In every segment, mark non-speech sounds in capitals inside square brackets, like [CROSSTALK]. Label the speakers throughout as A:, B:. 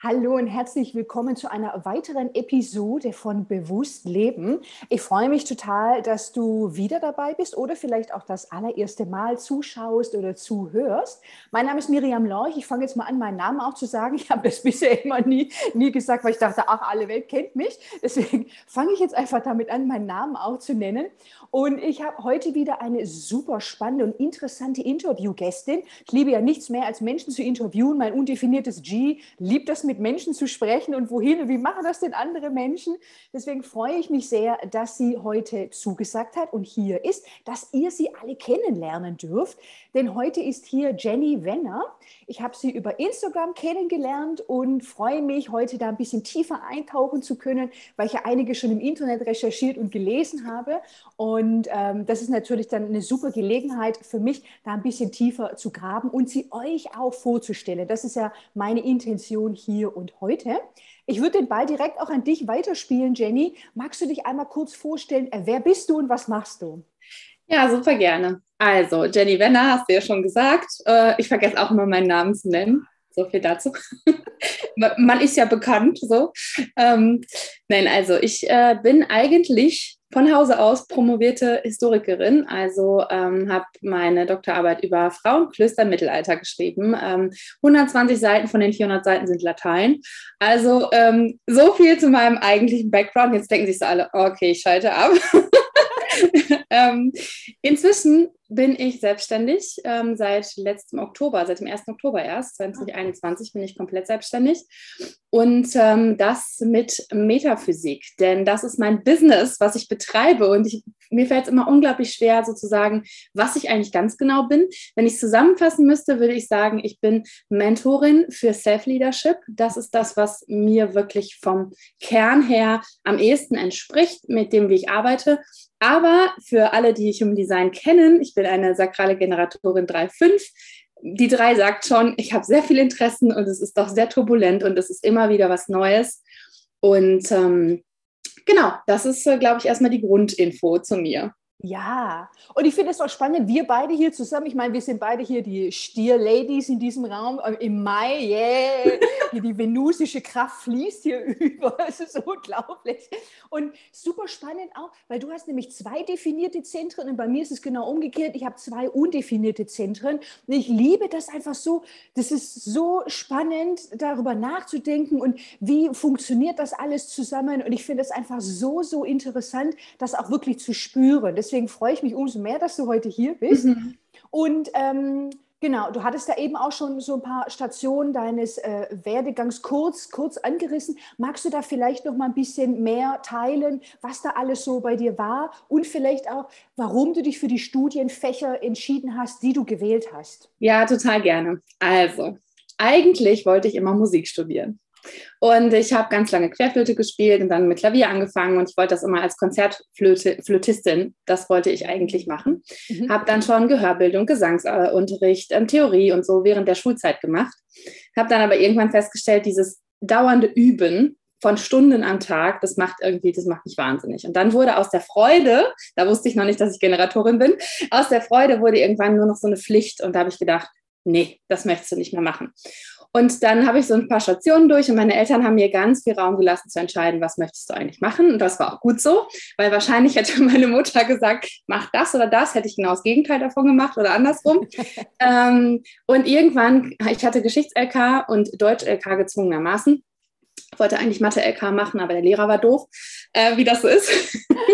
A: Hallo und herzlich willkommen zu einer weiteren Episode von Bewusst Leben. Ich freue mich total, dass du wieder dabei bist oder vielleicht auch das allererste Mal zuschaust oder zuhörst. Mein Name ist Miriam Lorch. Ich fange jetzt mal an, meinen Namen auch zu sagen. Ich habe das [LAUGHS] bisher immer nie, nie gesagt, weil ich dachte, ach, alle Welt kennt mich. Deswegen [LAUGHS] fange ich jetzt einfach damit an, meinen Namen auch zu nennen. Und ich habe heute wieder eine super spannende und interessante Interviewgästin. Ich liebe ja nichts mehr, als Menschen zu interviewen. Mein undefiniertes G liebt das mit Menschen zu sprechen und wohin und wie machen das denn andere Menschen. Deswegen freue ich mich sehr, dass sie heute zugesagt hat und hier ist, dass ihr sie alle kennenlernen dürft. Denn heute ist hier Jenny Wenner. Ich habe sie über Instagram kennengelernt und freue mich, heute da ein bisschen tiefer eintauchen zu können, weil ich ja einige schon im Internet recherchiert und gelesen habe. Und ähm, das ist natürlich dann eine super Gelegenheit für mich, da ein bisschen tiefer zu graben und sie euch auch vorzustellen. Das ist ja meine Intention hier und heute. Ich würde den Ball direkt auch an dich weiterspielen, Jenny. Magst du dich einmal kurz vorstellen, äh, wer bist du und was machst du?
B: Ja, super gerne. Also, Jenny Wenner, hast du ja schon gesagt. Äh, ich vergesse auch immer meinen Namen zu nennen. So viel dazu. [LAUGHS] Man ist ja bekannt, so. Ähm, nein, also ich äh, bin eigentlich von Hause aus promovierte Historikerin, also ähm, habe meine Doktorarbeit über Frauenklöster im Mittelalter geschrieben. Ähm, 120 Seiten von den 400 Seiten sind Latein. Also ähm, so viel zu meinem eigentlichen Background. Jetzt denken sich so alle, okay, ich schalte ab. [LAUGHS] [LAUGHS] ähm, inzwischen bin ich selbstständig ähm, seit letztem Oktober, seit dem 1. Oktober erst, 2021 bin ich komplett selbstständig. Und ähm, das mit Metaphysik, denn das ist mein Business, was ich betreibe. Und ich, mir fällt es immer unglaublich schwer, sozusagen, was ich eigentlich ganz genau bin. Wenn ich es zusammenfassen müsste, würde ich sagen, ich bin Mentorin für Self-Leadership. Das ist das, was mir wirklich vom Kern her am ehesten entspricht, mit dem, wie ich arbeite. Aber für alle, die Human Design kennen, ich bin eine sakrale Generatorin 3.5. Die 3 sagt schon, ich habe sehr viele Interessen und es ist doch sehr turbulent und es ist immer wieder was Neues. Und ähm, genau, das ist, äh, glaube ich, erstmal die Grundinfo zu mir.
A: Ja, und ich finde es auch spannend, wir beide hier zusammen, ich meine, wir sind beide hier die Stier-Ladies in diesem Raum im Mai, yeah, die venusische Kraft fließt hier [LAUGHS] über, es ist unglaublich. Und super spannend auch, weil du hast nämlich zwei definierte Zentren und bei mir ist es genau umgekehrt, ich habe zwei undefinierte Zentren. Und ich liebe das einfach so, das ist so spannend, darüber nachzudenken und wie funktioniert das alles zusammen? Und ich finde es einfach so, so interessant, das auch wirklich zu spüren. Das deswegen freue ich mich umso mehr, dass du heute hier bist. Mhm. Und ähm, genau, du hattest da eben auch schon so ein paar Stationen deines äh, Werdegangs kurz, kurz angerissen. Magst du da vielleicht noch mal ein bisschen mehr teilen, was da alles so bei dir war und vielleicht auch, warum du dich für die Studienfächer entschieden hast, die du gewählt hast?
B: Ja, total gerne. Also, eigentlich wollte ich immer Musik studieren. Und ich habe ganz lange Querflöte gespielt und dann mit Klavier angefangen und ich wollte das immer als Konzertflötistin, das wollte ich eigentlich machen. Mhm. Habe dann schon Gehörbildung, Gesangsunterricht, ähm, Theorie und so während der Schulzeit gemacht. Habe dann aber irgendwann festgestellt, dieses dauernde Üben von Stunden am Tag, das macht irgendwie, das macht mich wahnsinnig. Und dann wurde aus der Freude, da wusste ich noch nicht, dass ich Generatorin bin, aus der Freude wurde irgendwann nur noch so eine Pflicht und da habe ich gedacht, nee, das möchtest du nicht mehr machen. Und dann habe ich so ein paar Stationen durch und meine Eltern haben mir ganz viel Raum gelassen zu entscheiden, was möchtest du eigentlich machen. Und das war auch gut so, weil wahrscheinlich hätte [LAUGHS] meine Mutter gesagt, mach das oder das, hätte ich genau das Gegenteil davon gemacht oder andersrum. [LAUGHS] ähm, und irgendwann, ich hatte Geschichts-LK und Deutsch-LK gezwungenermaßen. Ich wollte eigentlich Mathe-LK machen, aber der Lehrer war doof, äh, wie das so ist.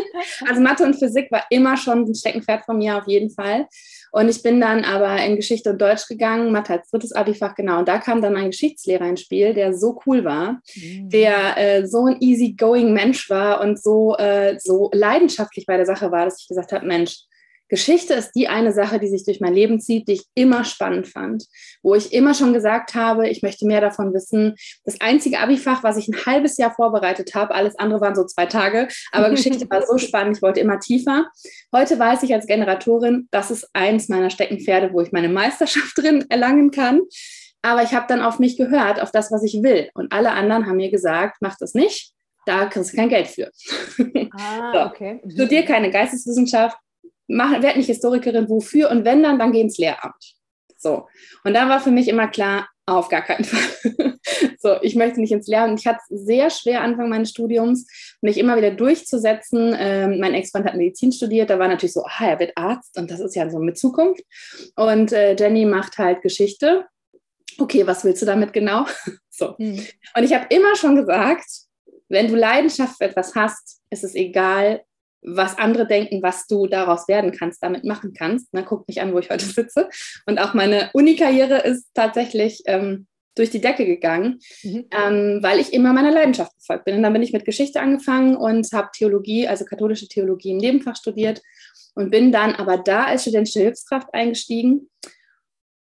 B: [LAUGHS] also Mathe und Physik war immer schon ein Steckenpferd von mir auf jeden Fall. Und ich bin dann aber in Geschichte und Deutsch gegangen, Mathe als drittes Abifach, genau. Und da kam dann ein Geschichtslehrer ins Spiel, der so cool war, mhm. der äh, so ein easygoing Mensch war und so, äh, so leidenschaftlich bei der Sache war, dass ich gesagt habe, Mensch, Geschichte ist die eine Sache, die sich durch mein Leben zieht, die ich immer spannend fand, wo ich immer schon gesagt habe, ich möchte mehr davon wissen. Das einzige Abifach, was ich ein halbes Jahr vorbereitet habe, alles andere waren so zwei Tage, aber Geschichte war so [LAUGHS] spannend, ich wollte immer tiefer. Heute weiß ich als Generatorin, das ist eins meiner Steckenpferde, wo ich meine Meisterschaft [LAUGHS] drin erlangen kann. Aber ich habe dann auf mich gehört, auf das, was ich will. Und alle anderen haben mir gesagt, mach das nicht, da kriegst du kein Geld für. [LAUGHS] Ah, so. okay. Studier keine Geisteswissenschaft, mach, werd nicht Historikerin, wofür und wenn dann, dann geh ins Lehramt. So. Und da war für mich immer klar, auf gar keinen [LAUGHS] Fall. So, ich möchte nicht ins Lernen. Ich hatte es sehr schwer Anfang meines Studiums, mich immer wieder durchzusetzen. Ähm, mein Ex-Freund hat Medizin studiert, da war natürlich so, ah, er wird Arzt und das ist ja so mit Zukunft. Und äh, Jenny macht halt Geschichte. Okay, was willst du damit genau? [LAUGHS] so. Mhm. Und ich habe immer schon gesagt, wenn du Leidenschaft für etwas hast, ist es egal, was andere denken, was du daraus werden kannst, damit machen kannst. Na, guck mich an, wo ich heute sitze. Und auch meine Uni-Karriere ist tatsächlich ähm, durch die Decke gegangen, mhm. ähm, weil ich immer meiner Leidenschaft gefolgt bin. Und dann bin ich mit Geschichte angefangen und habe Theologie, also katholische Theologie im Nebenfach studiert und bin dann aber da als studentische Hilfskraft eingestiegen.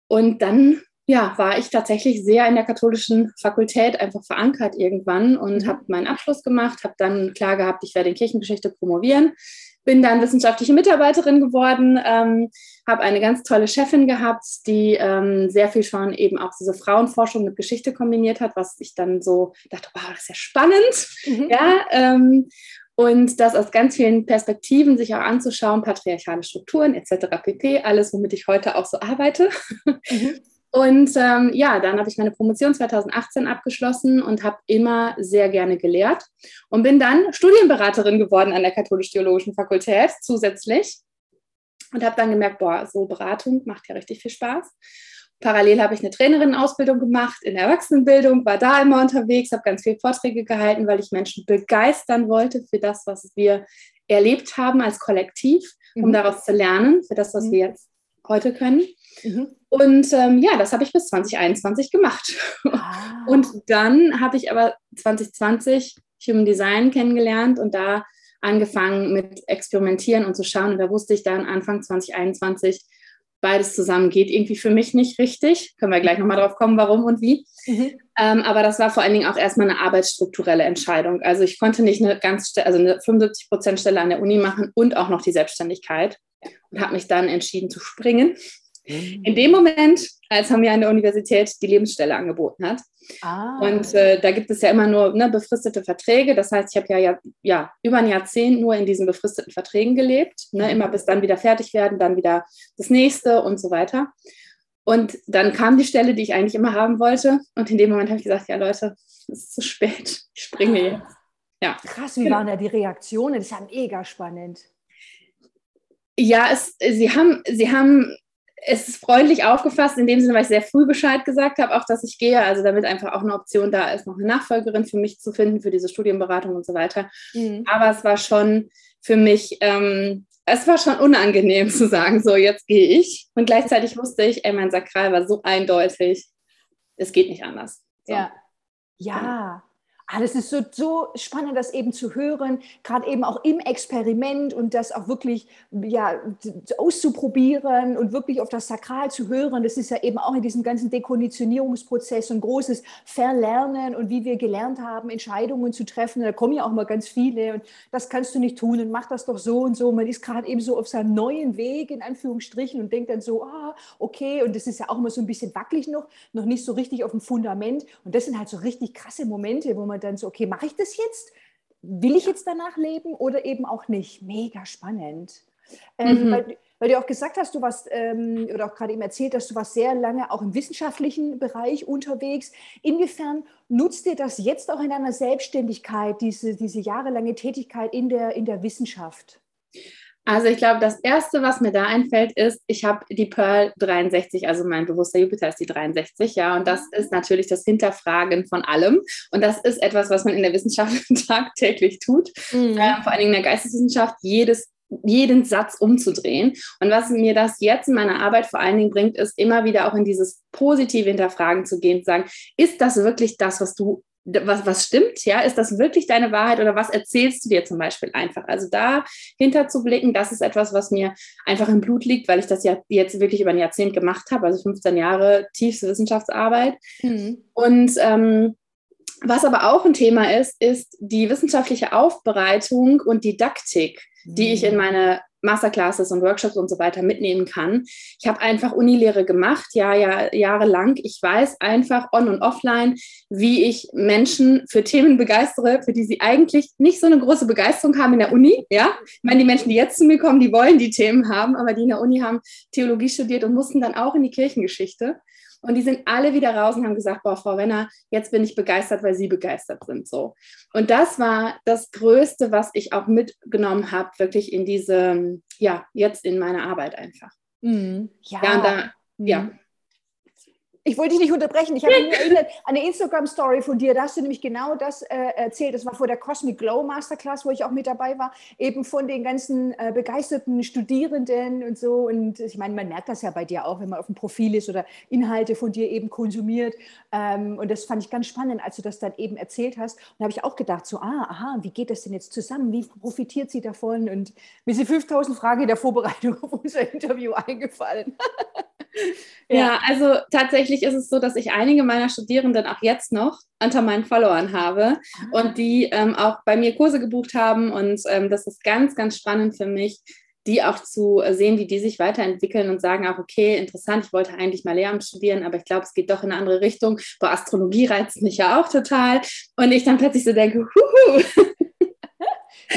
B: Und dann ja, war ich tatsächlich sehr in der katholischen Fakultät einfach verankert irgendwann und mhm. habe meinen Abschluss gemacht, habe dann klar gehabt, ich werde in Kirchengeschichte promovieren, bin dann wissenschaftliche Mitarbeiterin geworden, ähm, habe eine ganz tolle Chefin gehabt, die ähm, sehr viel schon eben auch diese Frauenforschung mit Geschichte kombiniert hat, was ich dann so dachte, wow, das ist ja spannend. Mhm. Ja, ähm, und das aus ganz vielen Perspektiven sich auch anzuschauen, patriarchale Strukturen etc. pp, alles, womit ich heute auch so arbeite. Mhm. Und ähm, ja, dann habe ich meine Promotion 2018 abgeschlossen und habe immer sehr gerne gelehrt und bin dann Studienberaterin geworden an der Katholisch-Theologischen Fakultät zusätzlich und habe dann gemerkt, boah, so Beratung macht ja richtig viel Spaß. Parallel habe ich eine Trainerinnenausbildung gemacht in der Erwachsenenbildung, war da immer unterwegs, habe ganz viele Vorträge gehalten, weil ich Menschen begeistern wollte für das, was wir erlebt haben als Kollektiv, um mhm. daraus zu lernen, für das, was mhm. wir jetzt heute können. Mhm. Und ähm, ja, das habe ich bis 2021 gemacht. Ah. Und dann habe ich aber 2020 Human Design kennengelernt und da angefangen mit Experimentieren und zu schauen. Und da wusste ich dann Anfang 2021, beides zusammen geht irgendwie für mich nicht richtig. Können wir gleich nochmal drauf kommen, warum und wie. Mhm. Ähm, aber das war vor allen Dingen auch erstmal eine arbeitsstrukturelle Entscheidung. Also ich konnte nicht eine ganz, also eine 75 Prozent Stelle an der Uni machen und auch noch die Selbstständigkeit und habe mich dann entschieden zu springen. Mhm. In dem Moment, als er mir an der Universität die Lebensstelle angeboten hat. Ah. Und äh, da gibt es ja immer nur ne, befristete Verträge. Das heißt, ich habe ja, ja, ja über ein Jahrzehnt nur in diesen befristeten Verträgen gelebt. Ne, immer bis dann wieder fertig werden, dann wieder das nächste und so weiter. Und dann kam die Stelle, die ich eigentlich immer haben wollte. Und in dem Moment habe ich gesagt, ja Leute, es ist zu spät. Ich springe jetzt.
A: Ja. Krass, wie genau. waren da die Reaktionen? Das ist ja mega spannend.
B: Ja, es, sie, haben, sie haben es ist freundlich aufgefasst, in dem Sinne, weil ich sehr früh Bescheid gesagt habe, auch dass ich gehe, also damit einfach auch eine Option da ist, noch eine Nachfolgerin für mich zu finden, für diese Studienberatung und so weiter. Mhm. Aber es war schon für mich, ähm, es war schon unangenehm zu sagen, so jetzt gehe ich. Und gleichzeitig wusste ich, ey, mein Sakral war so eindeutig, es geht nicht anders.
A: So. Ja. Ja, Ah, das ist so, so spannend, das eben zu hören, gerade eben auch im Experiment und das auch wirklich ja, auszuprobieren und wirklich auf das Sakral zu hören. Das ist ja eben auch in diesem ganzen Dekonditionierungsprozess ein großes Verlernen und wie wir gelernt haben, Entscheidungen zu treffen. Da kommen ja auch mal ganz viele und das kannst du nicht tun und mach das doch so und so. Man ist gerade eben so auf seinem neuen Weg, in Anführungsstrichen, und denkt dann so, ah, okay, und das ist ja auch immer so ein bisschen wackelig noch, noch nicht so richtig auf dem Fundament. Und das sind halt so richtig krasse Momente, wo man dann so, okay, mache ich das jetzt? Will ich jetzt danach leben oder eben auch nicht? Mega spannend. Ähm, mhm. weil, weil, du auch gesagt hast, du warst, ähm, oder auch gerade eben erzählt, dass du warst sehr lange auch im wissenschaftlichen Bereich unterwegs. Inwiefern nutzt dir das jetzt auch in deiner Selbstständigkeit, diese, diese jahrelange Tätigkeit in der, in der Wissenschaft?
B: Also ich glaube, das Erste, was mir da einfällt, ist, ich habe die Pearl 63, also mein bewusster Jupiter ist die 63, ja, und das ist natürlich das Hinterfragen von allem. Und das ist etwas, was man in der Wissenschaft [LAUGHS] tagtäglich tut, mhm. äh, vor allen Dingen in der Geisteswissenschaft, jedes jeden Satz umzudrehen. Und was mir das jetzt in meiner Arbeit vor allen Dingen bringt, ist immer wieder auch in dieses positive Hinterfragen zu gehen, zu sagen, ist das wirklich das, was du was, was stimmt, ja, ist das wirklich deine Wahrheit oder was erzählst du dir zum Beispiel einfach? Also da hinter zu blicken, das ist etwas, was mir einfach im Blut liegt, weil ich das ja jetzt wirklich über ein Jahrzehnt gemacht habe, also 15 Jahre tiefste Wissenschaftsarbeit. Mhm. Und ähm, was aber auch ein Thema ist, ist die wissenschaftliche Aufbereitung und Didaktik, die ich in mhm. meine Masterclasses und Workshops und so weiter mitnehmen kann. Ich habe einfach Unilehre gemacht, ja, ja, jahrelang. Ich weiß einfach on und offline, wie ich Menschen für Themen begeistere, für die sie eigentlich nicht so eine große Begeisterung haben in der Uni. Ja, ich meine, die Menschen, die jetzt zu mir kommen, die wollen die Themen haben, aber die in der Uni haben Theologie studiert und mussten dann auch in die Kirchengeschichte. Und die sind alle wieder raus und haben gesagt, boah, Frau Renner, jetzt bin ich begeistert, weil Sie begeistert sind. So. Und das war das Größte, was ich auch mitgenommen habe, wirklich in diese, ja, jetzt in meine Arbeit einfach.
A: Mhm. Ja, ja, da, mhm. ja ich wollte dich nicht unterbrechen. Ich habe mich erinnert an eine Instagram-Story von dir. Da hast du nämlich genau das äh, erzählt. Das war vor der Cosmic Glow Masterclass, wo ich auch mit dabei war. Eben von den ganzen äh, begeisterten Studierenden und so. Und ich meine, man merkt das ja bei dir auch, wenn man auf dem Profil ist oder Inhalte von dir eben konsumiert. Ähm, und das fand ich ganz spannend, als du das dann eben erzählt hast. Und da habe ich auch gedacht, so, ah, aha, wie geht das denn jetzt zusammen? Wie profitiert sie davon? Und mir sind 5000 Fragen in der Vorbereitung auf unser Interview eingefallen. [LAUGHS]
B: ja. ja, also tatsächlich ist es so, dass ich einige meiner Studierenden auch jetzt noch unter meinen Followern habe ah. und die ähm, auch bei mir Kurse gebucht haben. Und ähm, das ist ganz, ganz spannend für mich, die auch zu sehen, wie die sich weiterentwickeln und sagen auch, okay, interessant, ich wollte eigentlich mal Lehramt studieren, aber ich glaube, es geht doch in eine andere Richtung. Boah, Astrologie reizt mich ja auch total. Und ich dann plötzlich so denke, [LAUGHS] huhu.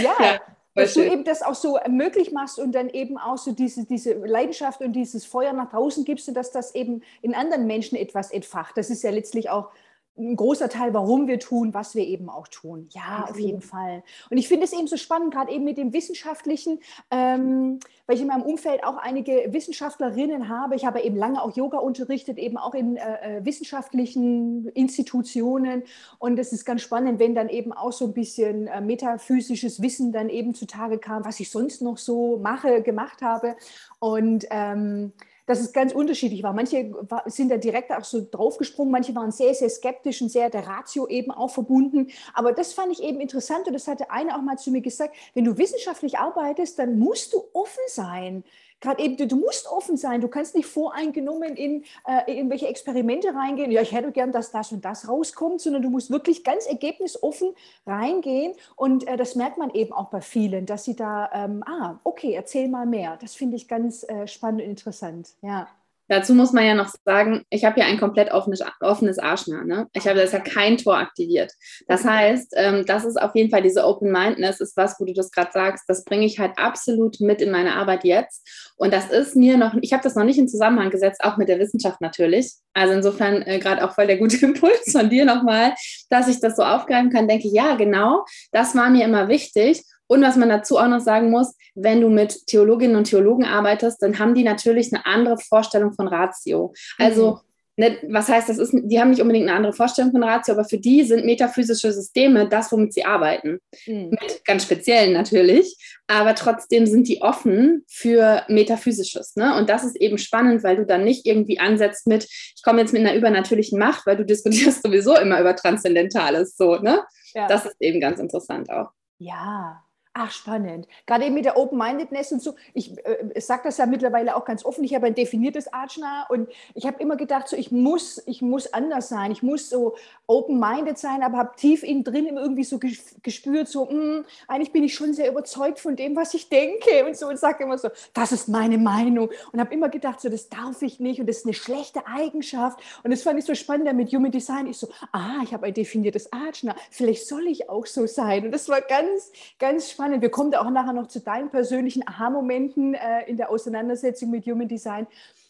A: ja. ja dass du eben das auch so möglich machst und dann eben auch so diese, diese Leidenschaft und dieses Feuer nach draußen gibst und dass das eben in anderen Menschen etwas entfacht. Das ist ja letztlich auch ein großer Teil, warum wir tun, was wir eben auch tun. Ja, auf jeden Fall. Und ich finde es eben so spannend, gerade eben mit dem Wissenschaftlichen, ähm, weil ich in meinem Umfeld auch einige Wissenschaftlerinnen habe. Ich habe eben lange auch Yoga unterrichtet, eben auch in äh, äh wissenschaftlichen Institutionen. Und es ist ganz spannend, wenn dann eben auch so ein bisschen äh, metaphysisches Wissen dann eben zutage kam, was ich sonst noch so mache, gemacht habe. Und ähm, dass es ganz unterschiedlich war. Manche sind da direkt auch so draufgesprungen, manche waren sehr, sehr skeptisch und sehr der Ratio eben auch verbunden. Aber das fand ich eben interessant und das hatte eine auch mal zu mir gesagt, wenn du wissenschaftlich arbeitest, dann musst du offen sein gerade eben, du, du, musst offen sein, du kannst nicht voreingenommen in äh, irgendwelche Experimente reingehen, ja, ich hätte gern, dass das und das rauskommt, sondern du musst wirklich ganz ergebnisoffen reingehen und äh, das merkt man eben auch bei vielen, dass sie da, ähm, ah, okay, erzähl mal mehr. Das finde ich ganz äh, spannend und interessant, ja.
B: Dazu muss man ja noch sagen, ich habe ja ein komplett offenes, offenes Arschner. Ne? Ich habe deshalb kein Tor aktiviert. Das heißt, ähm, das ist auf jeden Fall diese Open-Mindedness, ist was, wo du das gerade sagst, das bringe ich halt absolut mit in meine Arbeit jetzt. Und das ist mir noch, ich habe das noch nicht in Zusammenhang gesetzt, auch mit der Wissenschaft natürlich. Also insofern äh, gerade auch voll der gute [LAUGHS] Impuls von dir nochmal, dass ich das so aufgreifen kann, denke ich, ja, genau, das war mir immer wichtig. Und was man dazu auch noch sagen muss, wenn du mit Theologinnen und Theologen arbeitest, dann haben die natürlich eine andere Vorstellung von Ratio. Also mhm. Ne, was heißt, das ist, die haben nicht unbedingt eine andere Vorstellung von Ratio, aber für die sind metaphysische Systeme das, womit sie arbeiten. Mhm. Mit ganz speziellen natürlich, aber trotzdem sind die offen für Metaphysisches. Ne? Und das ist eben spannend, weil du dann nicht irgendwie ansetzt mit, ich komme jetzt mit einer übernatürlichen Macht, weil du [LAUGHS] diskutierst sowieso immer über Transzendentales. So, ne? Ja. Das ist eben ganz interessant auch.
A: Ja, Ach, spannend. Gerade eben mit der Open-Mindedness und so. Ich, äh, sage das ja mittlerweile auch ganz offen. Ich habe ein definiertes Archna und ich habe immer gedacht, so, ich, muss, ich muss anders sein. Ich muss so open-minded sein, aber habe tief innen drin irgendwie so gespürt, so, mh, hm, eigentlich bin ich schon sehr überzeugt von dem, was ich denke und so. Und sage immer so, das ist meine Meinung. Und habe immer gedacht, so, das darf ich nicht und das ist eine schlechte Eigenschaft. Und das fand ich so spannend mit Human Design. Ich so, ah, ich habe ein definiertes Archna. Vielleicht soll ich auch so sein. Und das war ganz, ganz spannend spannend. Wir kommen da auch nachher noch zu deinen persönlichen Aha-Momenten äh, in der Auseinandersetzung mit Human Design.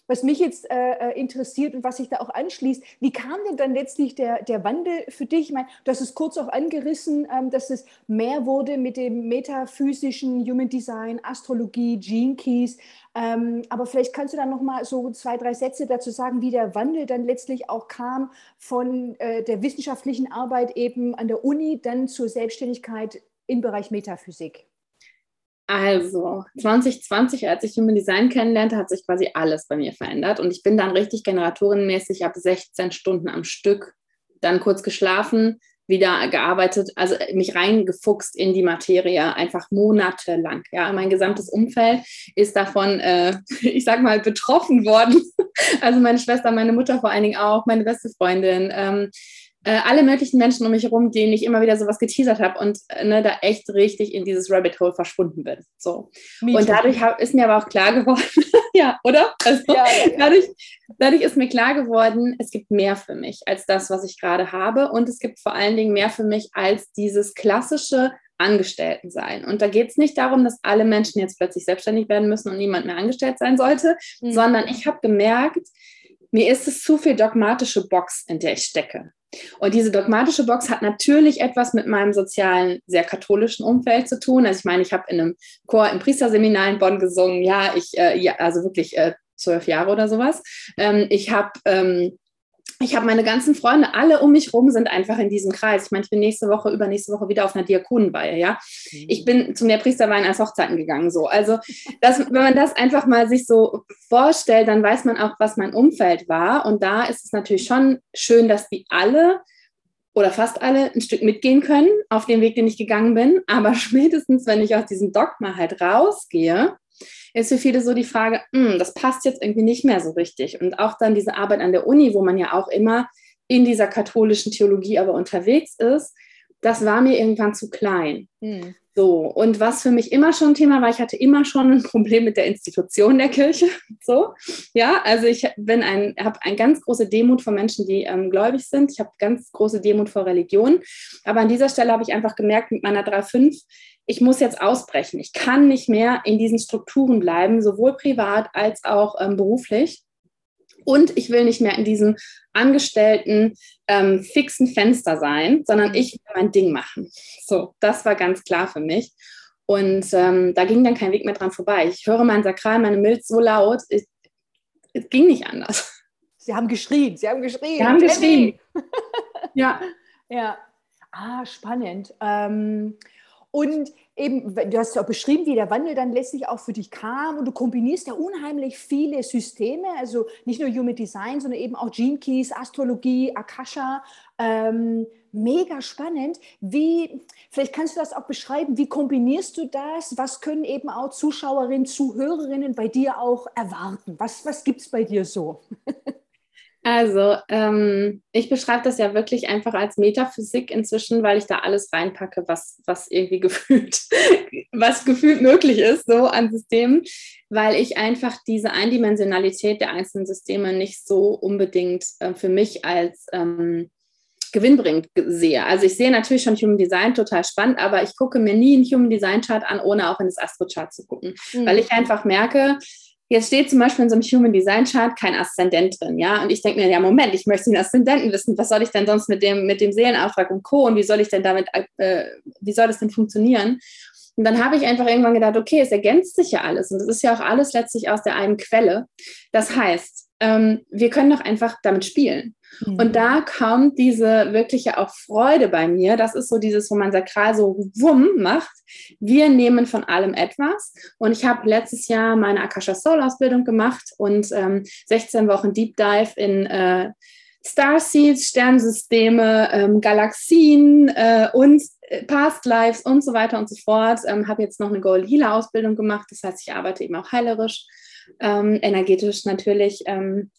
A: Was mich jetzt äh, äh, interessiert und was sich da auch anschließt, wie kam denn dann letztlich der, der Wandel für dich? Ich meine, du hast es kurz auch angerissen, ähm, dass es mehr wurde mit dem metaphysischen Human Design, Astrologie, Gene Keys. Ähm, aber vielleicht kannst du dann noch mal so zwei, drei Sätze dazu sagen, wie der Wandel dann letztlich auch kam von äh, der wissenschaftlichen Arbeit eben an der Uni dann zur Selbstständigkeit im Bereich Metaphysik?
B: Also 2020, als ich Human Design kennenlernte, hat sich quasi alles bei mir verändert und ich bin dann richtig generatorenmäßig ab 16 Stunden am Stück, dann kurz geschlafen, wieder gearbeitet, also mich reingefuchst in die Materie, einfach monatelang. Ja, mein gesamtes Umfeld ist davon, äh, [LAUGHS] ich sag mal, betroffen worden. [LAUGHS] Also meine Schwester, meine Mutter vor allen Dingen auch, meine beste Freundin. Ähm, äh, alle möglichen Menschen um mich herum, denen ich immer wieder sowas geteasert habe und äh, ne, da echt richtig in dieses Rabbit Hole verschwunden bin. So. Und dadurch hab, ist mir aber auch klar geworden, [LAUGHS] ja, oder? Also, ja, ja, ja. Dadurch, dadurch ist mir klar geworden, es gibt mehr für mich als das, was ich gerade habe. Und es gibt vor allen Dingen mehr für mich als dieses klassische Angestellten sein. Und da geht es nicht darum, dass alle Menschen jetzt plötzlich selbstständig werden müssen und niemand mehr angestellt sein sollte, mhm. sondern ich habe gemerkt, mir ist es zu viel dogmatische Box, in der ich stecke. Und diese dogmatische Box hat natürlich etwas mit meinem sozialen, sehr katholischen Umfeld zu tun. Also ich meine, ich habe in einem Chor im Priesterseminar in Bonn gesungen. Ja, ich, äh, ja, also wirklich äh, zwölf Jahre oder sowas. Ähm, ich habe ähm, ich habe meine ganzen Freunde, alle um mich rum sind einfach in diesem Kreis. Ich meine, ich bin nächste Woche, übernächste Woche wieder auf einer Diakonenweihe, ja. Mhm. Ich bin zum der Priesterweihen als Hochzeiten gegangen, so. Also, das, wenn man das einfach mal sich so vorstellt, dann weiß man auch, was mein Umfeld war. Und da ist es natürlich schon schön, dass die alle oder fast alle ein Stück mitgehen können auf dem Weg, den ich gegangen bin. Aber [LAUGHS] spätestens, wenn ich aus diesem Dogma halt rausgehe, ist für viele so die Frage, hm, das passt jetzt irgendwie nicht mehr so richtig. Und auch dann diese Arbeit an der Uni, wo man ja auch immer in dieser katholischen Theologie aber unterwegs ist, das war mir irgendwann zu klein. Hm. So, und was für mich immer schon ein Thema war, ich hatte immer schon ein Problem mit der Institution der Kirche. [LAUGHS] So, ja, also ich bin ein, habe eine ganz große Demut vor Menschen, die ähm, gläubig sind. Ich habe ganz große Demut vor Religion. Aber an dieser Stelle habe ich einfach gemerkt, mit meiner 3.5, ich muss jetzt ausbrechen. Ich kann nicht mehr in diesen Strukturen bleiben, sowohl privat als auch ähm, beruflich. Und ich will nicht mehr in diesem angestellten, ähm, fixen Fenster sein, sondern ich will mein Ding machen. So, das war ganz klar für mich. Und ähm, da ging dann kein Weg mehr dran vorbei. Ich höre mein Sakral, meine Milz so laut, es ging nicht anders.
A: Sie haben geschrien, Sie haben geschrien.
B: Sie haben geschrien.
A: ja. [LAUGHS] Ja. Ah, spannend. Ähm, und eben, du hast ja auch beschrieben, wie der Wandel dann letztlich auch für dich kam und du kombinierst ja unheimlich viele Systeme, also nicht nur Human Design, sondern eben auch Gene Keys, Astrologie, Akasha. Ähm, mega spannend. Wie, vielleicht kannst du das auch beschreiben, wie kombinierst du das? Was können eben auch Zuschauerinnen, Zuhörerinnen bei dir auch erwarten? Was, was gibt es bei dir so? [LAUGHS]
B: Also, ähm, ich beschreibe das ja wirklich einfach als Metaphysik inzwischen, weil ich da alles reinpacke, was, was irgendwie [LAUGHS] gefühlt, was gefühlt möglich ist, so an Systemen, weil ich einfach diese Eindimensionalität der einzelnen Systeme nicht so unbedingt äh, für mich als ähm, gewinnbringend sehe. Also ich sehe natürlich schon Human Design total spannend, aber ich gucke mir nie einen Human Design Chart an, ohne auch in das Astro Chart zu gucken, mhm. weil ich einfach merke, Jetzt steht zum Beispiel in so einem Human Design Chart kein Aszendent drin, ja. Und ich denke mir, ja, Moment, ich möchte den Aszendenten wissen. Was soll ich denn sonst mit dem, mit dem Seelenauftrag und Co. Und wie soll ich denn damit, äh, wie soll das denn funktionieren? Und dann habe ich einfach irgendwann gedacht, okay, es ergänzt sich ja alles. Und es ist ja auch alles letztlich aus der einen Quelle. Das heißt, ähm, wir können doch einfach damit spielen. Mhm. Und da kommt diese wirkliche auch Freude bei mir. Das ist so dieses, wo man sakral so wumm macht. Wir nehmen von allem etwas. Und ich habe letztes Jahr meine Akasha Soul Ausbildung gemacht und ähm, 16 Wochen Deep Dive in äh, Starseeds, Sternsysteme, ähm, Galaxien äh, und äh, Past Lives und so weiter und so fort. Ähm, habe jetzt noch eine Gold Healer Ausbildung gemacht. Das heißt, ich arbeite eben auch heilerisch, ähm, energetisch natürlich. Ähm,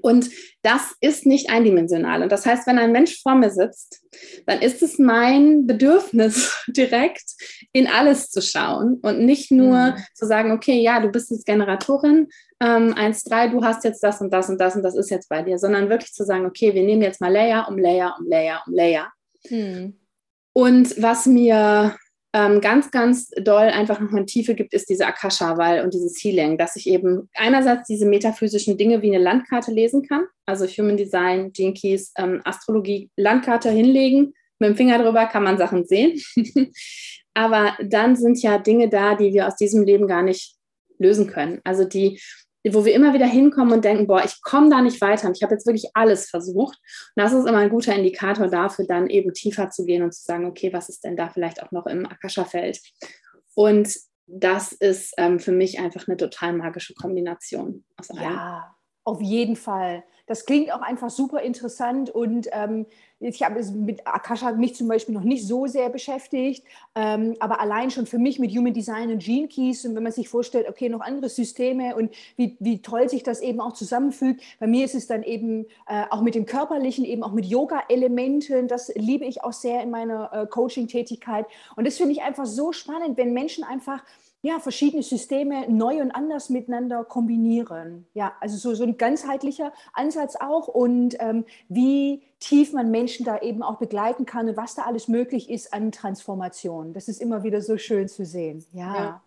B: und das ist nicht eindimensional. Und das heißt, wenn ein Mensch vor mir sitzt, dann ist es mein Bedürfnis, [LAUGHS] direkt in alles zu schauen und nicht nur mhm. zu sagen, okay, ja, du bist jetzt Generatorin, ähm, 1-3, du hast jetzt das und das und das und das ist jetzt bei dir, sondern wirklich zu sagen, okay, wir nehmen jetzt mal Layer um Layer um Layer um Layer. Mhm. Und was mir ähm, ganz, ganz doll einfach noch eine Tiefe gibt, ist diese Akasha-Wahl und dieses Healing, dass ich eben einerseits diese metaphysischen Dinge wie eine Landkarte lesen kann, also Human Design, Gene Keys, ähm, Astrologie, Landkarte hinlegen, mit dem Finger drüber kann man Sachen sehen. [LAUGHS] Aber dann sind ja Dinge da, die wir aus diesem Leben gar nicht lösen können. Also die wo wir immer wieder hinkommen und denken, boah, ich komme da nicht weiter und ich habe jetzt wirklich alles versucht. Und das ist immer ein guter Indikator dafür, dann eben tiefer zu gehen und zu sagen, okay, was ist denn da vielleicht auch noch im Akasha-Feld? Und das ist ähm, für mich einfach eine total magische Kombination.
A: Ja, auf jeden Fall. Das klingt auch einfach super interessant und ähm, ich habe mit Akasha mich zum Beispiel noch nicht so sehr beschäftigt, ähm, aber allein schon für mich mit Human Design und Gene Keys und wenn man sich vorstellt, okay, noch andere Systeme und wie, wie toll sich das eben auch zusammenfügt. Bei mir ist es dann eben äh, auch mit dem Körperlichen, eben auch mit Yoga-Elementen, das liebe ich auch sehr in meiner äh, Coaching-Tätigkeit und das finde ich einfach so spannend, wenn Menschen einfach ja, verschiedene Systeme neu und anders miteinander kombinieren. Ja, also so, so ein ganzheitlicher Ansatz auch und ähm, wie tief man Menschen da eben auch begleiten kann und was da alles möglich ist an Transformation. Das ist immer wieder so schön zu sehen. Ja. ja.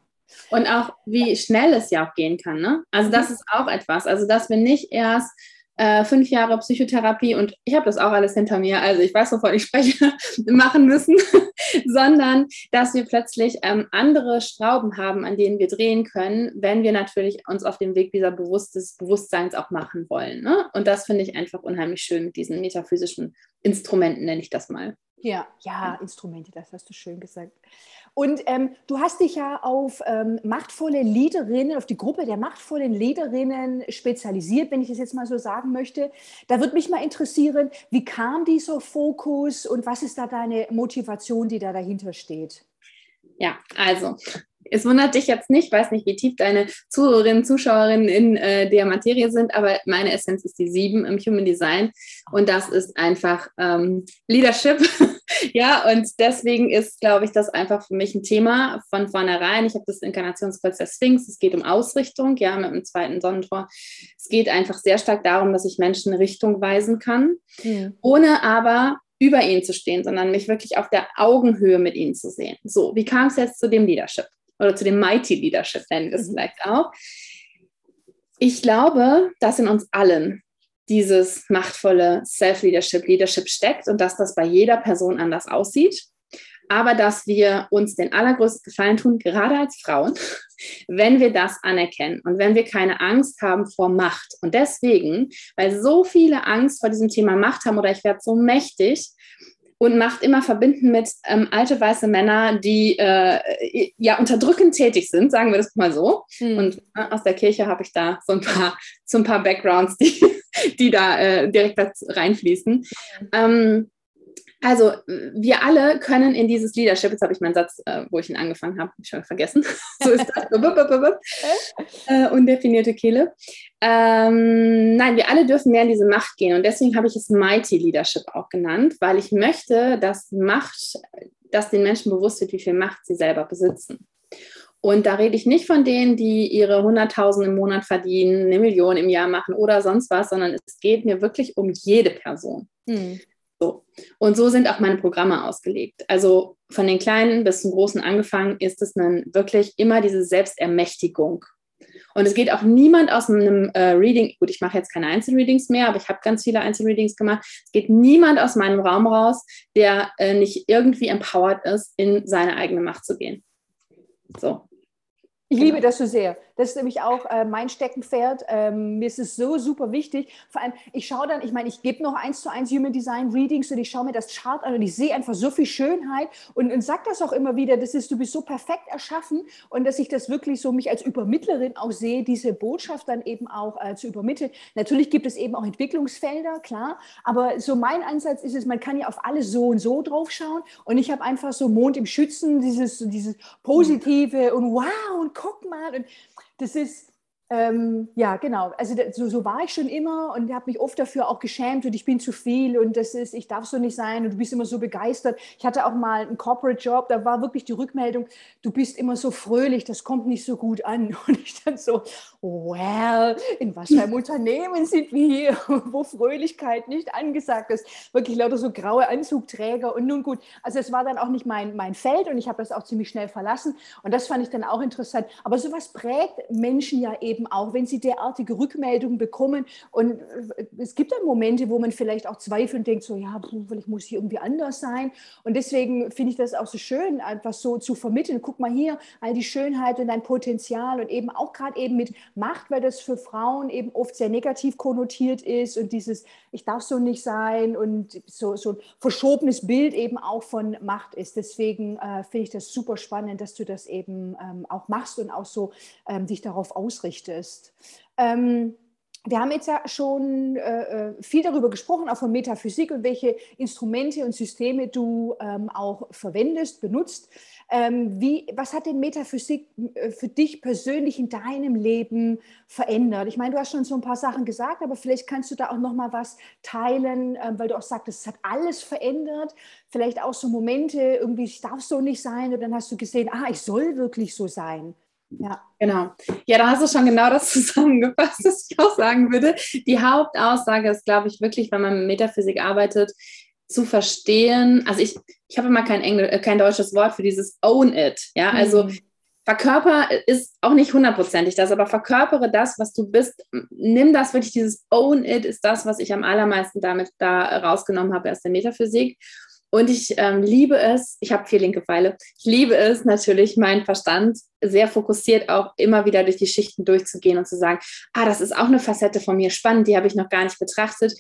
B: Und auch, wie schnell es ja auch gehen kann. Ne? Also das mhm. ist auch etwas. Also dass wir nicht erst äh, fünf Jahre Psychotherapie und ich habe das auch alles hinter mir, also ich weiß, wovon ich spreche, [LAUGHS] machen müssen, [LAUGHS] sondern dass wir plötzlich ähm, andere Schrauben haben, an denen wir drehen können, wenn wir natürlich uns auf dem Weg dieser Bewusstes, Bewusstseins auch machen wollen. Ne? Und das finde ich einfach unheimlich schön mit diesen metaphysischen Instrumenten, nenne ich das mal.
A: Ja, ja, Instrumente, das hast du schön gesagt. Und ähm, du hast dich ja auf ähm, machtvolle Leaderinnen, auf die Gruppe der machtvollen Leaderinnen spezialisiert, wenn ich das jetzt mal so sagen möchte. Da würde mich mal interessieren, wie kam dieser Fokus und was ist da deine Motivation, die da dahinter steht?
B: Ja, also es wundert dich jetzt nicht, weiß nicht, wie tief deine Zuhörerinnen, Zuschauerinnen in äh, der Materie sind, aber meine Essenz ist die sieben im Human Design und das ist einfach ähm, Leadership. [LAUGHS] ja, und deswegen ist, glaube ich, das einfach für mich ein Thema von vornherein. Ich habe das Inkarnationskreuz der Sphinx. Es geht um Ausrichtung, ja, mit dem zweiten Sonnentor. Es geht einfach sehr stark darum, dass ich Menschen Richtung weisen kann, mhm. ohne aber über ihnen zu stehen, sondern mich wirklich auf der Augenhöhe mit ihnen zu sehen. So, wie kam es jetzt zu dem Leadership? Oder zu dem Mighty Leadership nennen wir es mhm. vielleicht auch. Ich glaube, dass in uns allen dieses machtvolle Self-Leadership, Leadership steckt und dass das bei jeder Person anders aussieht. Aber dass wir uns den allergrößten Gefallen tun, gerade als Frauen, [LAUGHS] wenn wir das anerkennen und wenn wir keine Angst haben vor Macht. Und deswegen, weil so viele Angst vor diesem Thema Macht haben oder ich werde so mächtig, und Macht immer verbinden mit ähm, alte weiße Männer, die äh, ja unterdrückend tätig sind, sagen wir das mal so. Mhm. Und äh, aus der Kirche habe ich da so ein paar, so ein paar Backgrounds, die, die da äh, direkt reinfließen. Ähm, also wir alle können in dieses Leadership, jetzt habe ich meinen Satz, äh, wo ich ihn angefangen habe, schon vergessen. [LAUGHS] so ist das. äh, undefinierte Kehle. Ähm, nein, wir alle dürfen mehr in diese Macht gehen und deswegen habe ich es Mighty Leadership auch genannt, weil ich möchte, dass Macht, dass den Menschen bewusst wird, wie viel Macht sie selber besitzen. Und da rede ich nicht von denen, die ihre 100.000 im Monat verdienen, eine Million im Jahr machen oder sonst was, sondern es geht mir wirklich um jede Person. Mhm. So. Und so sind auch meine Programme ausgelegt. Also von den Kleinen bis zum Großen angefangen ist es dann wirklich immer diese Selbstermächtigung. Und es geht auch niemand aus einem äh, Reading, gut, ich mache jetzt keine Einzelreadings mehr, aber ich habe ganz viele Einzelreadings gemacht. Es geht niemand aus meinem Raum raus, der äh, nicht irgendwie empowered ist, in seine eigene Macht zu gehen. So.
A: Ich liebe das so sehr. Das ist nämlich auch äh, mein Steckenpferd. Ähm, mir ist es so super wichtig. Vor allem, ich schaue dann, ich meine, ich gebe noch eins zu eins Human Design Readings und ich schaue mir das Chart an und ich sehe einfach so viel Schönheit und, und sage das auch immer wieder, das ist, du bist so perfekt erschaffen und dass ich das wirklich so mich als Übermittlerin auch sehe, diese Botschaft dann eben auch äh, zu übermitteln. Natürlich gibt es eben auch Entwicklungsfelder, klar, aber so mein Ansatz ist es, man kann ja auf alles so und so drauf schauen und ich habe einfach so Mond im Schützen, dieses, dieses Positive und wow und guck mal und das ist, ähm, ja, genau. Also so, so, war ich schon immer und habe mich oft dafür auch geschämt und ich bin zu viel und das ist, ich darf so nicht sein und du bist immer so begeistert. Ich hatte auch mal einen Corporate Job, da war wirklich die Rückmeldung, du bist immer so fröhlich, das kommt nicht so gut an. [LAUGHS] Und ich dann so, well, in was für einem Unternehmen sind wir hier, [LAUGHS] wo Fröhlichkeit nicht angesagt ist. Wirklich lauter so graue Anzugträger und nun gut. Also es war dann auch nicht mein, mein Feld und ich habe das auch ziemlich schnell verlassen und das fand ich dann auch interessant. Aber sowas prägt Menschen ja eben eben auch, wenn sie derartige Rückmeldungen bekommen. Und äh, es gibt dann Momente, wo man vielleicht auch zweifelt und denkt, so, ja, vielleicht muss ich irgendwie anders sein. Und deswegen finde ich das auch so schön, einfach so zu vermitteln. Guck mal hier, all die Schönheit und dein Potenzial und eben auch gerade eben mit Macht, weil das für Frauen eben oft sehr negativ konnotiert ist und dieses, ich darf so nicht sein und so, so ein verschobenes Bild eben auch von Macht ist. Deswegen äh, finde ich das super spannend, dass du das eben ähm, auch machst und auch so ähm, dich darauf ausrichtest möchtest. Ähm, wir haben jetzt ja schon äh, äh, viel darüber gesprochen, auch von Metaphysik und welche Instrumente und Systeme du ähm, auch verwendest, benutzt. Ähm, wie, was hat denn Metaphysik äh, für dich persönlich in deinem Leben verändert? Ich meine, du hast schon so ein paar Sachen gesagt, aber vielleicht kannst du da auch noch mal was teilen, äh, weil du auch sagst, es hat alles verändert. Vielleicht auch so Momente, irgendwie, ich darf so nicht sein, und dann hast du gesehen, ah, ich soll wirklich so sein.
B: Ja. Genau. Ja, da hast du schon genau das [LAUGHS] zusammengefasst, was ich auch sagen würde. Die Hauptaussage ist, glaube ich, wirklich, wenn man mit Metaphysik arbeitet, zu verstehen. Also ich, ich habe immer kein, Engl äh, kein deutsches Wort für dieses Own it. Ja, also mhm. verkörper ist auch nicht hundertprozentig das, aber verkörpere das, was du bist. Nimm das wirklich, dieses Own It ist das, was ich am allermeisten damit da rausgenommen habe aus der Metaphysik. Und ich ähm, liebe es, ich habe vier linke Pfeile, ich liebe es natürlich, meinen Verstand sehr fokussiert auch immer wieder durch die Schichten durchzugehen und zu sagen, ah, das ist auch eine Facette von mir spannend, die habe ich noch gar nicht betrachtet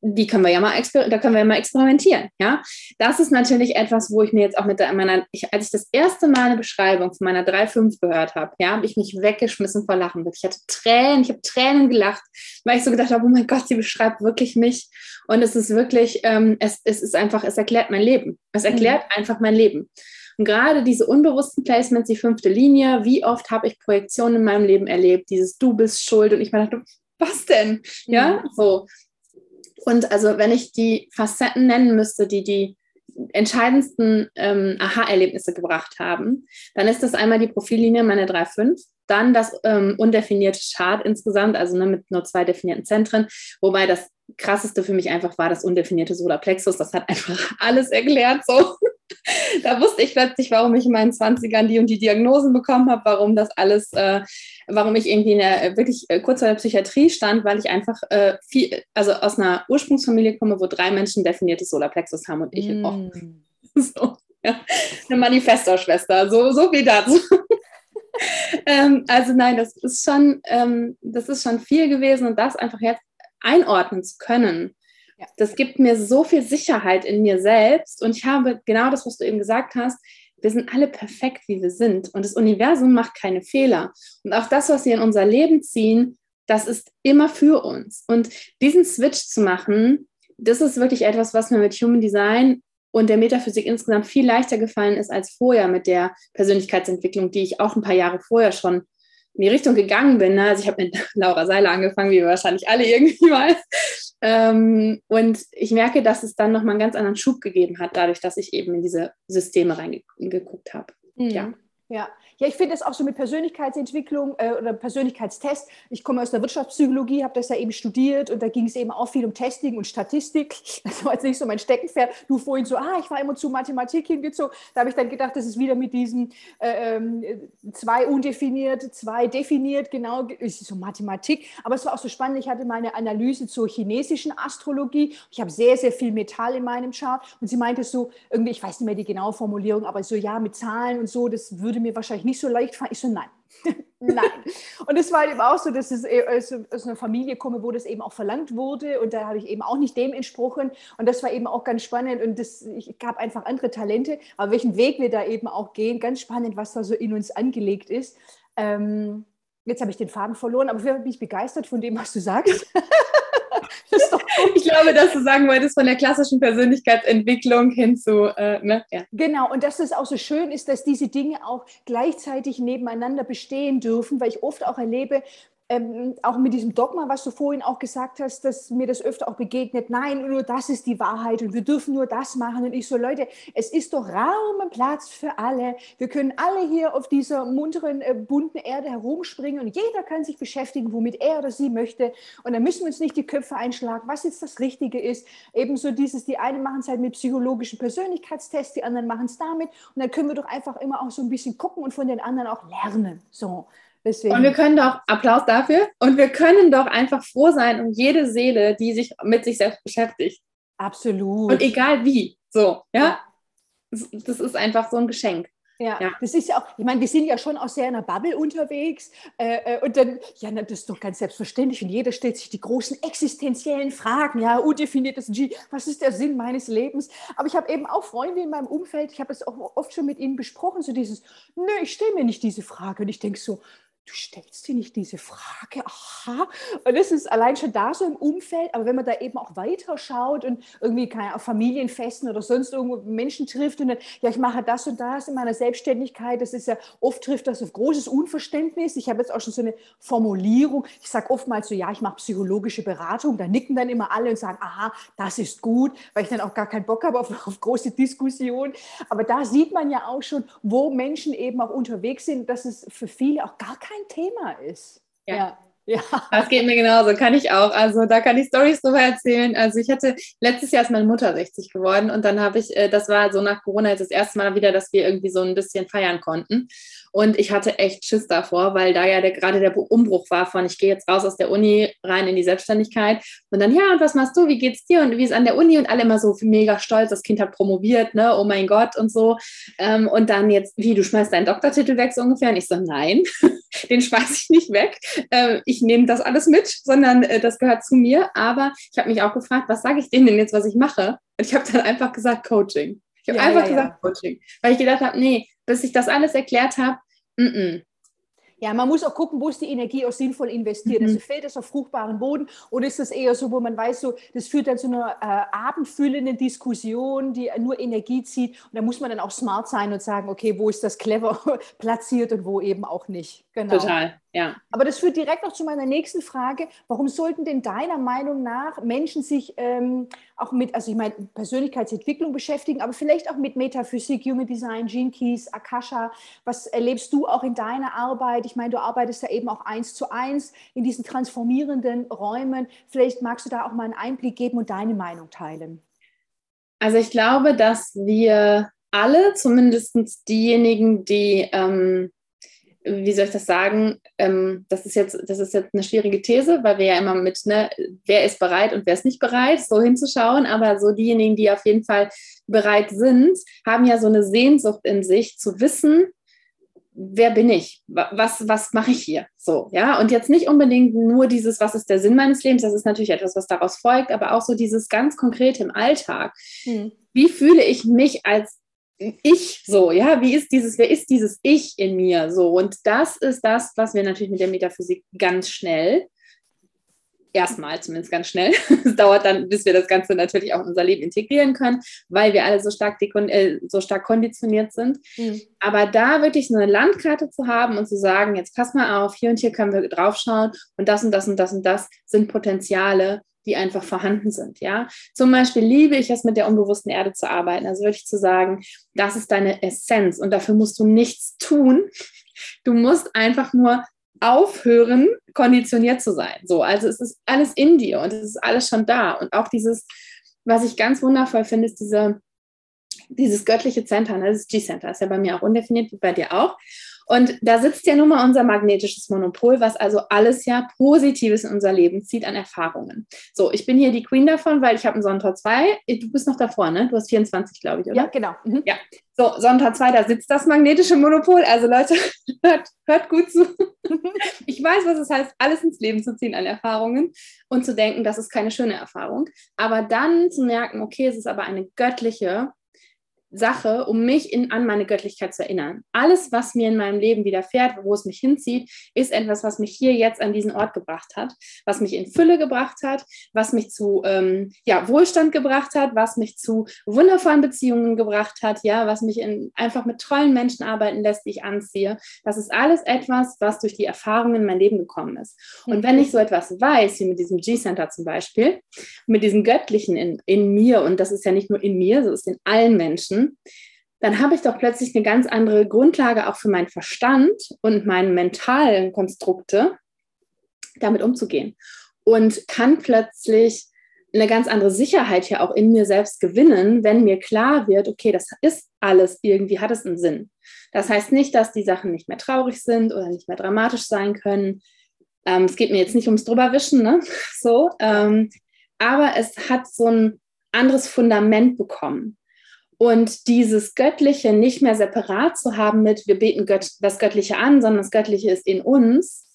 B: die können wir ja mal, da können wir ja mal experimentieren, ja. Das ist natürlich etwas, wo ich mir jetzt auch mit der, meiner, ich, als ich das erste Mal eine Beschreibung von meiner 3.5 gehört habe, ja, habe ich mich weggeschmissen vor Lachen. Ich hatte Tränen, ich habe Tränen gelacht, weil ich so gedacht habe, oh mein Gott, sie beschreibt wirklich mich. Und es ist wirklich, ähm, es, es ist einfach, es erklärt mein Leben. Es mhm. erklärt mhm. einfach mein Leben. Und gerade diese unbewussten Placements, die fünfte Linie, wie oft habe ich Projektionen in meinem Leben erlebt, dieses Du bist schuld und ich mir dachte, was denn? Ja, mhm. so. Und also wenn ich die Facetten nennen müsste, die die entscheidendsten ähm, Aha-Erlebnisse gebracht haben, dann ist das einmal die Profillinie, meine 3.5, dann das ähm, undefinierte Chart insgesamt, also ne, mit nur zwei definierten Zentren, wobei das krasseste für mich einfach war das undefinierte Solarplexus. Das hat einfach [LAUGHS] alles erklärt. So. Da wusste ich plötzlich, warum ich in meinen 20ern die und die Diagnosen bekommen habe, warum das alles äh, warum ich irgendwie in der, äh, wirklich äh, kurz vor der Psychiatrie stand, weil ich einfach äh, viel, also aus einer Ursprungsfamilie komme, wo drei Menschen definiertes Solarplexus haben und ich mm. auch. [LAUGHS] So, ja. Eine Manifestorschwester, so, so wie dazu. [LAUGHS] ähm, also nein, das ist schon, ähm, das ist schon viel gewesen und das einfach jetzt einordnen zu können. Ja. Das gibt mir so viel Sicherheit in mir selbst und ich habe genau das, was du eben gesagt hast, wir sind alle perfekt, wie wir sind. Und das Universum macht keine Fehler. Und auch das, was wir in unser Leben ziehen, das ist immer für uns. Und diesen Switch zu machen, das ist wirklich etwas, was mir mit Human Design und der Metaphysik insgesamt viel leichter gefallen ist als vorher mit der Persönlichkeitsentwicklung, die ich auch ein paar Jahre vorher schon in die Richtung gegangen bin. Also ich habe mit [LAUGHS] Laura Seiler angefangen, wie wir wahrscheinlich alle irgendwie mal. Ähm, und ich merke, dass es dann nochmal einen ganz anderen Schub gegeben hat, dadurch, dass ich eben in diese Systeme reingeguckt habe.
A: Mhm. Ja. Ja, ja, ich finde das auch so mit Persönlichkeitsentwicklung äh, oder Persönlichkeitstest. Ich komme aus der Wirtschaftspsychologie, habe das ja eben studiert und da ging es eben auch viel um Testing und Statistik. [LAUGHS] Das war jetzt nicht so mein Steckenpferd. Du vorhin so, ah, ich war immer zu Mathematik hingezogen. Da habe ich dann gedacht, das ist wieder mit diesem äh, ähm, zwei undefiniert, zwei definiert, genau, ist so Mathematik. Aber es war auch so spannend. Ich hatte meine Analyse zur chinesischen Astrologie. Ich habe sehr, sehr viel Metall in meinem Chart und sie meinte so, irgendwie, ich weiß nicht mehr die genaue Formulierung, aber so, ja, mit Zahlen und so, das würde mir wahrscheinlich nicht so leicht fallen. Ich so, nein. [LAUGHS] nein. Und es war eben auch so, dass ich äh, aus einer Familie komme, wo das eben auch verlangt wurde. Und da habe ich eben auch nicht dem entsprochen. Und das war eben auch ganz spannend. Und das, ich gab einfach andere Talente. Aber welchen Weg wir da eben auch gehen, ganz spannend, was da so in uns angelegt ist. Ähm, jetzt habe ich den Faden verloren, aber ich bin begeistert von dem, was du sagst. [LAUGHS] [LAUGHS]
B: ich glaube, dass du sagen wolltest, von der klassischen Persönlichkeitsentwicklung hin zu, äh, ne?
A: ja. Genau, und dass es auch so schön ist, dass diese Dinge auch gleichzeitig nebeneinander bestehen dürfen, weil ich oft auch erlebe, ähm, auch mit diesem Dogma, was du vorhin auch gesagt hast, dass mir das öfter auch begegnet, nein, nur das ist die Wahrheit und wir dürfen nur das machen. Und ich so, Leute, es ist doch Raum und Platz für alle. Wir können alle hier auf dieser munteren, äh, bunten Erde herumspringen und jeder kann sich beschäftigen, womit er oder sie möchte. Und dann müssen wir uns nicht die Köpfe einschlagen, was jetzt das Richtige ist. Ebenso dieses, die einen machen es halt mit psychologischen Persönlichkeitstests, die anderen machen es damit. Und dann können wir doch einfach immer auch so ein bisschen gucken und von den anderen auch lernen. So.
B: Deswegen. Und wir können doch, Applaus dafür, und wir können doch einfach froh sein um jede Seele, die sich mit sich selbst beschäftigt.
A: Absolut.
B: Und egal wie. So, ja. Das ist einfach so ein Geschenk.
A: Ja, ja, das ist ja auch, ich meine, wir sind ja schon auch sehr in einer Bubble unterwegs. Äh, äh und dann, ja, das ist doch ganz selbstverständlich. Und jeder stellt sich die großen existenziellen Fragen. Ja, undefiniertes G, was ist der Sinn meines Lebens? Aber ich habe eben auch Freunde in meinem Umfeld, ich habe es auch oft schon mit ihnen besprochen, so dieses, nö, ich stelle mir nicht diese Frage. Und ich denke so, du stellst dir nicht diese Frage, aha. Und das ist allein schon da so im Umfeld, aber wenn man da eben auch weiter schaut und irgendwie keine auf Familienfesten oder sonst irgendwo Menschen trifft und dann, ja, ich mache das und das in meiner Selbstständigkeit, das ist ja, oft trifft das auf großes Unverständnis. Ich habe jetzt auch schon so eine Formulierung, ich sage oftmals so, ja, ich mache psychologische Beratung, da nicken dann immer alle und sagen, aha, das ist gut, weil ich dann auch gar keinen Bock habe auf, auf große Diskussionen. Aber da sieht man ja auch schon, wo Menschen eben auch unterwegs sind, dass es für viele auch gar kein kein Thema ist.
B: Ja. ja. Ja. Das geht mir genauso, kann ich auch. Also da kann ich Stories drüber erzählen. Also ich hatte letztes Jahr ist meine Mutter 60 geworden und dann habe ich, äh, das war so nach Corona jetzt das erste Mal wieder, dass wir irgendwie so ein bisschen feiern konnten. Und ich hatte echt Schiss davor, weil da ja der, gerade der Umbruch war von, ich gehe jetzt raus aus der Uni rein in die Selbstständigkeit. Und dann, ja, und was machst du? Wie geht's dir? Und wie ist an der Uni? Und alle immer so mega stolz, das Kind hat promoviert, ne? Oh mein Gott und so. Ähm, und dann jetzt, wie, du schmeißt deinen Doktortitel weg so ungefähr? Und ich so, nein, [LAUGHS] den schmeiße ich nicht weg. Ähm, ich nehme das alles mit, sondern äh, das gehört zu mir. Aber ich habe mich auch gefragt, was sage ich denen denn jetzt, was ich mache? Und ich habe dann einfach gesagt, Coaching. Ich habe ja, einfach ja, gesagt ja. Coaching, weil ich gedacht habe, nee, bis ich das alles erklärt habe, Mm -mm.
A: Ja, man muss auch gucken, wo ist die Energie auch sinnvoll investiert. Mhm. Also fällt das auf fruchtbaren Boden oder ist das eher so, wo man weiß, so, das führt dann zu einer äh, abendfüllenden Diskussion, die nur Energie zieht. Und da muss man dann auch smart sein und sagen, okay, wo ist das clever [LAUGHS] platziert und wo eben auch nicht.
B: Genau. Total, ja.
A: Aber das führt direkt auch zu meiner nächsten Frage. Warum sollten denn deiner Meinung nach Menschen sich ähm, auch mit, also ich meine, Persönlichkeitsentwicklung beschäftigen, aber vielleicht auch mit Metaphysik, Human Design, Gene Keys, Akasha? Was erlebst du auch in deiner Arbeit? Ich meine, du arbeitest ja eben auch eins zu eins in diesen transformierenden Räumen. Vielleicht magst du da auch mal einen Einblick geben und deine Meinung teilen.
B: Also ich glaube, dass wir alle, zumindest diejenigen, die ähm, wie soll ich das sagen, ähm, das, ist jetzt, das ist jetzt eine schwierige These, weil wir ja immer mit, ne, wer ist bereit und wer ist nicht bereit, so hinzuschauen, aber so diejenigen, die auf jeden Fall bereit sind, haben ja so eine Sehnsucht in sich zu wissen, wer bin ich? Was, was mache ich hier? So, ja. Und jetzt nicht unbedingt nur dieses, was ist der Sinn meines Lebens? Das ist natürlich etwas, was daraus folgt, aber auch so dieses ganz konkrete im Alltag. Hm. Wie fühle ich mich als ich so, ja, wie ist dieses, wer ist dieses Ich in mir so? Und das ist das, was wir natürlich mit der Metaphysik ganz schnell, erstmal zumindest ganz schnell, [LAUGHS] es dauert dann, bis wir das Ganze natürlich auch in unser Leben integrieren können, weil wir alle so stark, äh, so stark konditioniert sind. Mhm. Aber da wirklich eine Landkarte zu haben und zu sagen, jetzt pass mal auf, hier und hier können wir draufschauen und das und das und das und das sind Potenziale, die einfach vorhanden sind. Ja, zum Beispiel liebe ich es, mit der unbewussten Erde zu arbeiten. Also wirklich zu sagen, das ist deine Essenz und dafür musst du nichts tun. Du musst einfach nur aufhören, konditioniert zu sein. So, also es ist alles in dir und es ist alles schon da. Und auch dieses, was ich ganz wundervoll finde, ist diese, dieses göttliche Center, ne? das G-Center, ist ja bei mir auch undefiniert, wie bei dir auch. Und da sitzt ja nun mal unser magnetisches Monopol, was also alles ja Positives in unser Leben zieht an Erfahrungen. So, ich bin hier die Queen davon, weil ich habe einen Sonntag 2. Du bist noch davor, ne? Du hast 24, glaube ich, oder?
A: Ja, genau. Mhm.
B: Ja. So, Sonntag 2, da sitzt das magnetische Monopol. Also Leute, [LAUGHS] hört, hört gut zu. [LAUGHS] Ich weiß, was es heißt, alles ins Leben zu ziehen an Erfahrungen und zu denken, das ist keine schöne Erfahrung. Aber dann zu merken, okay, es ist aber eine göttliche Sache, um mich in, an meine Göttlichkeit zu erinnern. Alles, was mir in meinem Leben widerfährt, wo es mich hinzieht, ist etwas, was mich hier jetzt an diesen Ort gebracht hat, was mich in Fülle gebracht hat, was mich zu ähm, ja, Wohlstand gebracht hat, was mich zu wundervollen Beziehungen gebracht hat, ja, was mich in, einfach mit tollen Menschen arbeiten lässt, die ich anziehe. Das ist alles etwas, was durch die Erfahrungen in mein Leben gekommen ist. Und wenn ich so etwas weiß, wie mit diesem G-Center zum Beispiel, mit diesem Göttlichen in, in mir, und das ist ja nicht nur in mir, so ist in allen Menschen, dann habe ich doch plötzlich eine ganz andere Grundlage auch für meinen Verstand und meine mentalen Konstrukte, damit umzugehen. Und kann plötzlich eine ganz andere Sicherheit hier auch in mir selbst gewinnen, wenn mir klar wird, okay, das ist alles irgendwie, hat es einen Sinn. Das heißt nicht, dass die Sachen nicht mehr traurig sind oder nicht mehr dramatisch sein können. Ähm, es geht mir jetzt nicht ums Drüberwischen, ne? [LAUGHS] So. Ähm, aber es hat so ein anderes Fundament bekommen. Und dieses Göttliche nicht mehr separat zu haben mit, wir beten Gött das Göttliche an, sondern das Göttliche ist in uns,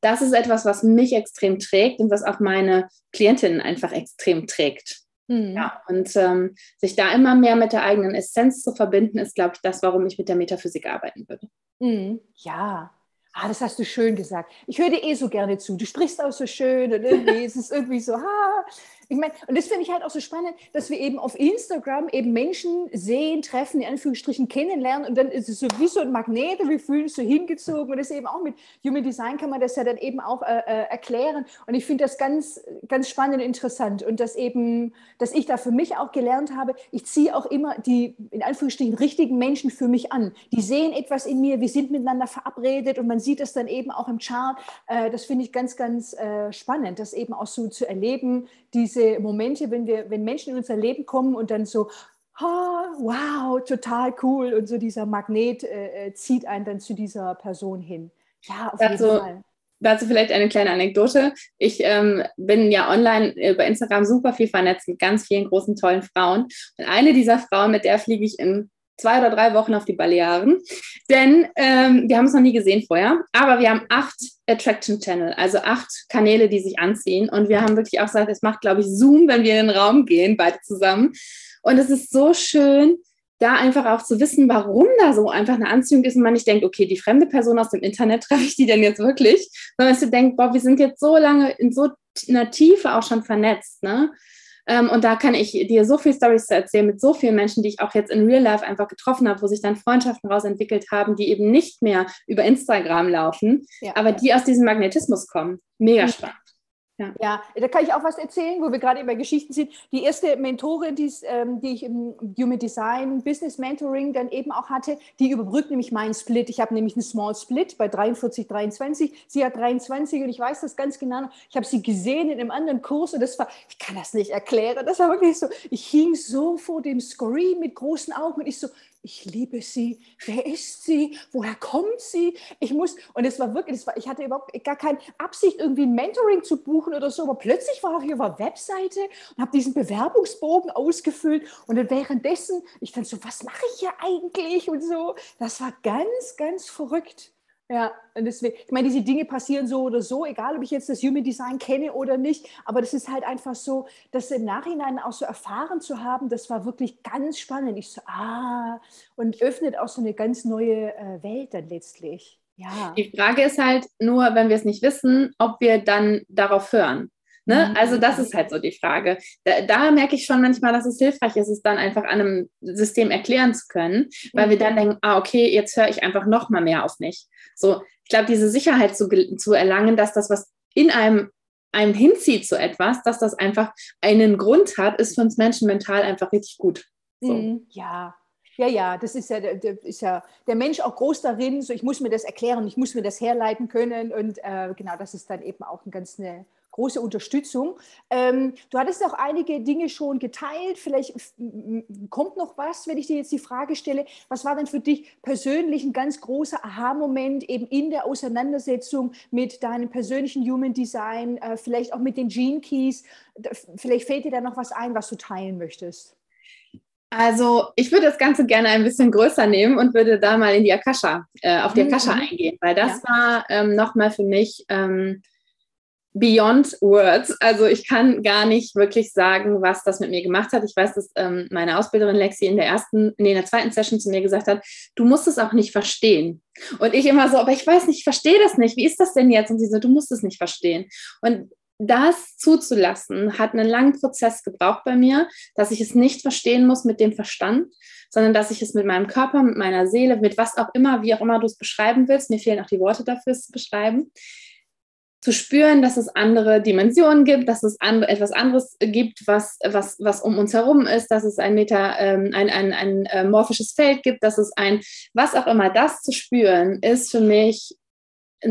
B: das ist etwas, was mich extrem trägt und was auch meine Klientinnen einfach extrem trägt. Mhm. Ja, und ähm, sich da immer mehr mit der eigenen Essenz zu verbinden, ist, glaube ich, das, warum ich mit der Metaphysik arbeiten würde.
A: Mhm. Ja, Ah, das hast du schön gesagt. Ich höre dir eh so gerne zu. Du sprichst auch so schön und irgendwie ist es irgendwie so, ah, Ich meine, und das finde ich halt auch so spannend, dass wir eben auf Instagram eben Menschen sehen, treffen, in Anführungsstrichen kennenlernen und dann ist es so wie so ein Magnet wir fühlen uns so hingezogen und das eben auch mit Human Design kann man das ja dann eben auch äh, äh, erklären und ich finde das ganz, ganz spannend und interessant und dass eben, dass ich da für mich auch gelernt habe, ich ziehe auch immer die, in Anführungsstrichen, richtigen Menschen für mich an. Die sehen etwas in mir, wir sind miteinander verabredet und man sieht es dann eben auch im Chart. Äh, das finde ich ganz, ganz äh, spannend, das eben auch so zu erleben, diese Momente, wenn wir, wenn Menschen in unser Leben kommen und dann so, oh, wow, total cool und so dieser Magnet äh, äh, zieht einen dann zu dieser Person hin.
B: Ja, auf jeden Fall. Dazu vielleicht eine kleine Anekdote. Ich ähm, bin ja online über Instagram super viel vernetzt mit ganz vielen großen, tollen Frauen. Und eine dieser Frauen, mit der fliege ich in zwei oder drei Wochen auf die Balearen. Denn ähm, wir haben es noch nie gesehen vorher, aber wir haben acht Attraction Channel, also acht Kanäle, die sich anziehen. Und wir haben wirklich auch gesagt, es macht, glaube ich, Zoom, wenn wir in den Raum gehen, beide zusammen. Und es ist so schön, da einfach auch zu wissen, warum da so einfach eine Anziehung ist und man nicht denkt, okay, die fremde Person aus dem Internet [LAUGHS] treffe ich die denn jetzt wirklich, sondern dass du denkst, boah, wir sind jetzt so lange in so einer Tiefe auch schon vernetzt, ne? Ähm, und da kann ich dir so viel Stories zu erzählen mit so vielen Menschen, die ich auch jetzt in Real Life einfach getroffen habe, wo sich dann Freundschaften daraus entwickelt haben, die eben nicht mehr über Instagram laufen, ja. aber die aus diesem Magnetismus kommen. Mega mhm. spannend.
A: Ja. ja. da kann ich auch was erzählen, wo wir gerade über Geschichten sind. Die erste Mentorin, ähm, die ich im Human Design Business Mentoring dann eben auch hatte, die überbrückt nämlich meinen Split. Ich habe nämlich einen Small Split bei 43, 23. Sie hat 23 und ich weiß das ganz genau. Ich habe sie gesehen in einem anderen Kurs und das war, ich kann das nicht erklären. Das war wirklich so, ich hing so vor dem Screen mit großen Augen und ich so, ich liebe sie, wer ist sie, woher kommt sie? Ich muss, und es war wirklich, war, ich hatte überhaupt gar keine Absicht, irgendwie ein Mentoring zu buchen oder so, aber plötzlich war ich auf der Webseite und habe diesen Bewerbungsbogen ausgefüllt und dann währenddessen, ich dann so, was mache ich hier eigentlich und so, das war ganz, ganz verrückt. Ja, und deswegen, ich meine, diese Dinge passieren so oder so, egal ob ich jetzt das Human Design kenne oder nicht, aber das ist halt einfach so, das im Nachhinein auch so erfahren zu haben, das war wirklich ganz spannend. Ich so, ah, und öffnet auch so eine ganz neue äh, Welt dann letztlich. Ja.
B: Die Frage ist halt nur, wenn wir es nicht wissen, ob wir dann darauf hören. Ne? Mhm. Also das ist halt so die Frage. Da, da, merke ich schon manchmal, dass es hilfreich ist, es dann einfach an einem System erklären zu können, weil mhm. wir dann denken, ah, okay, jetzt höre ich einfach noch mal mehr auf mich. So, ich glaube, diese Sicherheit zu, zu erlangen, dass das, was in einem einem hinzieht zu etwas, dass das einfach einen Grund hat, ist für uns Menschen mental einfach richtig gut.
A: So. Mhm. Ja, ja, ja, das ist ja, der, ist ja der Mensch auch groß darin. So, ich muss mir das erklären, ich muss mir das herleiten können. Und äh, genau, das ist dann eben auch eine ganz eine große Unterstützung. Ähm, du hattest auch einige Dinge schon geteilt. Vielleicht kommt noch was, wenn ich dir jetzt die Frage stelle. Was war denn für dich persönlich ein ganz großer Aha-Moment eben in der Auseinandersetzung mit deinem persönlichen Human Design, äh, vielleicht auch mit den Gene Keys? Vielleicht fällt dir da noch was ein, was du teilen möchtest.
B: Also ich würde das Ganze gerne ein bisschen größer nehmen und würde da mal in die Akasha, äh, auf die mhm, Akasha mhm. eingehen, weil das ja. war ähm, nochmal für mich ähm, beyond words. Also ich kann gar nicht wirklich sagen, was das mit mir gemacht hat. Ich weiß, dass ähm, meine Ausbilderin Lexi in der ersten, nee, in der zweiten Session zu mir gesagt hat, du musst es auch nicht verstehen. Und ich immer so, aber ich weiß nicht, ich verstehe das nicht. Wie ist das denn jetzt? Und sie so, du musst es nicht verstehen. Und das zuzulassen, hat einen langen Prozess gebraucht bei mir, dass ich es nicht verstehen muss mit dem Verstand, sondern dass ich es mit meinem Körper, mit meiner Seele, mit was auch immer, wie auch immer du es beschreiben willst, mir fehlen auch die Worte dafür, es zu beschreiben, zu spüren, dass es andere Dimensionen gibt, dass es and etwas anderes gibt, was, was, was um uns herum ist, dass es ein Meta, ähm, ein, ein, ein äh, morphisches Feld gibt, dass es ein, was auch immer, das zu spüren, ist für mich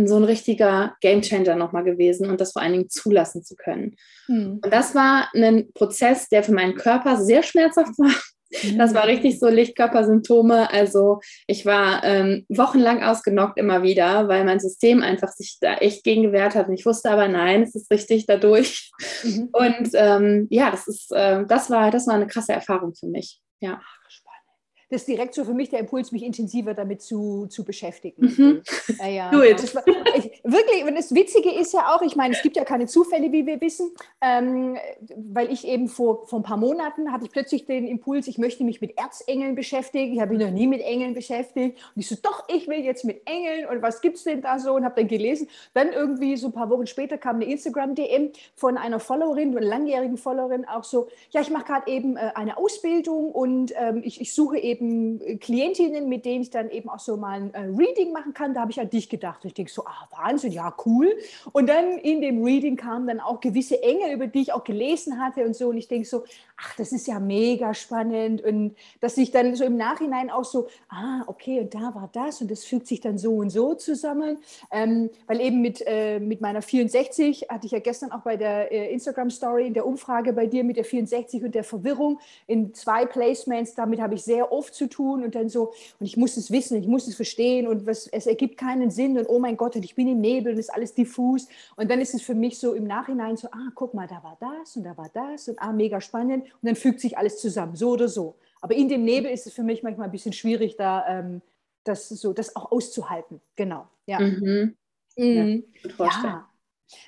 B: so ein richtiger Gamechanger nochmal gewesen und das vor allen Dingen zulassen zu können. Mhm. Und das war ein Prozess, der für meinen Körper sehr schmerzhaft [LAUGHS] war, das war richtig so Lichtkörpersymptome. Also ich war ähm, wochenlang ausgenockt immer wieder, weil mein System einfach sich da echt gegen gewehrt hat. Und ich wusste aber, nein, es ist richtig dadurch. Mhm. Und ähm, ja, das ist, äh, das war, das war eine krasse Erfahrung für mich. Ja.
A: Das ist direkt so für mich der Impuls, mich intensiver damit zu, zu beschäftigen. Mhm. [LAUGHS]
B: Ja, ja. Do it.
A: War, ich, wirklich, und das Witzige ist ja auch, ich meine, es gibt ja keine Zufälle, wie wir wissen, ähm, weil ich eben vor, vor ein paar Monaten hatte ich plötzlich den Impuls, ich möchte mich mit Erzengeln beschäftigen. Ich habe mich noch nie mit Engeln beschäftigt. Und ich so, doch, ich will jetzt mit Engeln und was gibt es denn da so? Und habe dann gelesen. Dann irgendwie so ein paar Wochen später kam eine Instagram-DM von einer Followerin, einer langjährigen Followerin, auch so, ja, ich mache gerade eben äh, eine Ausbildung und ähm, ich, ich suche eben eben äh, Klientinnen, mit denen ich dann eben auch so mal ein äh, Reading machen kann. Da habe ich an dich gedacht. Ich denke so, ah, Wahnsinn, ja, cool. Und dann in dem Reading kamen dann auch gewisse Engel, über die ich auch gelesen hatte und so. Und ich denke so, ach, das ist ja mega spannend. Und dass ich dann so im Nachhinein auch so, ah, okay, und da war das und das fügt sich dann so und so zusammen. Ähm, weil eben mit, äh, mit meiner 64 hatte ich ja gestern auch bei der äh, Instagram-Story in der Umfrage bei dir mit der 64 und der Verwirrung in zwei Placements. Damit habe ich sehr oft zu tun und dann so, und ich muss es wissen, ich muss es verstehen und was, es ergibt keinen Sinn und oh mein Gott, und ich bin im Nebel und ist alles diffus. Und dann ist es für mich so im Nachhinein so, ah, guck mal, da war das und da war das und ah, mega spannend und dann fügt sich alles zusammen, so oder so. Aber in dem Nebel ist es für mich manchmal ein bisschen schwierig, da ähm, das, so, das auch auszuhalten. Genau. Ja. Mhm. Mhm. ja.